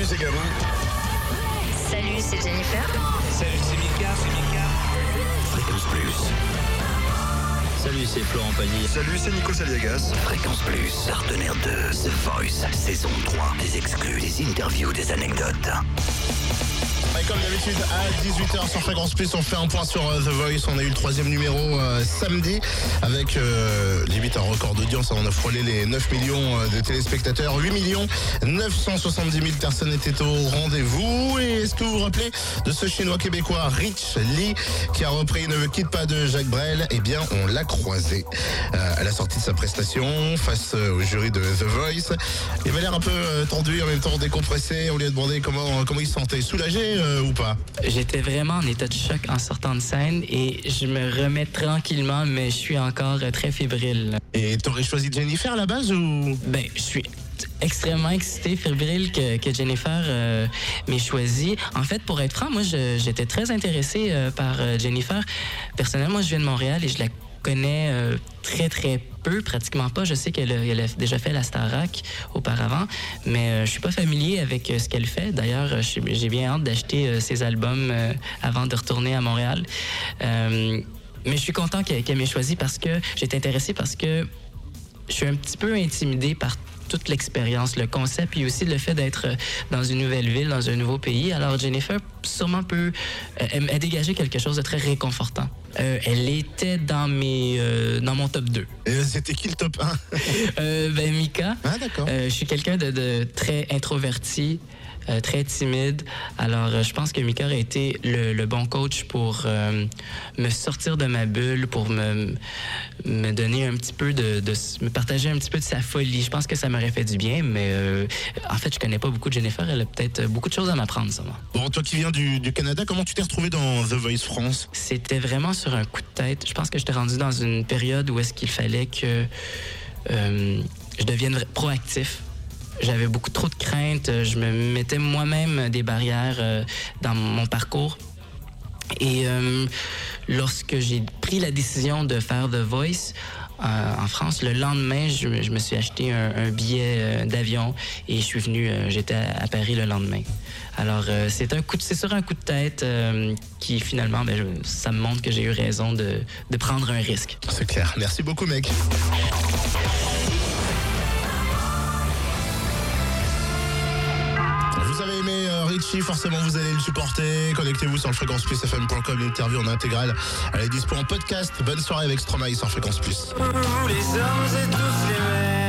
Salut, c'est Gabin. Salut, c'est Jennifer. Salut, c'est Mika, c'est Mika. Fréquence Plus. Salut, c'est Florent Pagny. Salut, c'est Nico Saliagas. Fréquence Plus, partenaire de The Voice, saison 3. Des exclus, des interviews, des anecdotes. Comme d'habitude, à 18h sur Fréquence Plus, on fait un point sur euh, The Voice. On a eu le troisième numéro euh, samedi avec euh, limite un record d'audience. On a frôlé les 9 millions euh, de téléspectateurs. 8 millions 970 000 personnes étaient au rendez-vous. Et est-ce que vous vous rappelez de ce chinois québécois Rich Lee qui a repris Ne me quitte pas de Jacques Brel? Eh bien, on l'a croisé euh, à la sortie de sa prestation face au jury de The Voice. Il avait l'air un peu tendu, en même temps décompressé. On lui a demandé comment, comment il se sentait. Soulagé euh, ou pas J'étais vraiment en état de choc en sortant de scène et je me remets tranquillement, mais je suis encore euh, très fébrile. Et t'aurais choisi Jennifer à la base ou? Ben, je suis extrêmement excité, fébrile que, que Jennifer euh, m'ait choisi. En fait, pour être franc, moi, je- j'étais très intéressé euh, par euh, Jennifer. Personnellement, moi, je viens de Montréal et je la connais euh, très, très peu, pratiquement pas. Je sais qu'elle a, déjà fait la Starac auparavant, mais euh, je suis pas familier avec euh, ce qu'elle fait. D'ailleurs, euh, j'ai bien hâte d'acheter ses albums avant de retourner à Montréal. Mais je suis content qu'elle m'ait choisi parce que j'étais intéressé parce que je suis un petit peu intimidé par toute l'expérience, le concept, et aussi le fait d'être euh, dans une nouvelle ville, dans un nouveau pays. Alors Jennifer, sûrement peut, euh, dégageait quelque chose de très réconfortant. Euh, elle était dans mes, euh, dans mon top 2. Euh, C'était qui le top 1 Euh, ben Mika, Ah d'accord. je suis quelqu'un de, de très introverti, euh, très timide. Alors, euh, je pense que Mika a été le, le bon coach pour euh, me sortir de ma bulle, pour me, me donner un petit peu de, de- me partager un petit peu de sa folie. Je pense que ça m'aurait fait du bien, mais euh, en fait, je connais pas beaucoup de Jennifer. Elle a peut-être beaucoup de choses à m'apprendre, ça. Bon, toi qui viens du, du Canada, comment tu t'es retrouvé dans The Voice France? C'était vraiment sur un coup de tête. Je pense que j'étais rendu dans une période où est-ce qu'il fallait que euh, je devienne proactif. J'avais beaucoup trop de craintes. Je me mettais moi-même des barrières euh, dans mon parcours. Et euh, lorsque j'ai pris la décision de faire The Voice euh, en France, le lendemain, je, me- suis acheté un, billet euh, d'avion et je suis venu, euh, j'étais à, Paris le lendemain. Alors, c'est un coup de- c'est sur un coup de tête qui finalement, ben, ça me montre que j'ai eu raison de, de prendre un risque. C'est clair. Merci beaucoup, mec. Forcément vous allez le supporter. Connectez-vous sur le fréquenceplusfm.com, l'interview en intégrale. Elle est dispo en podcast. Bonne soirée avec Stromae sur Fréquence Plus. Tous les.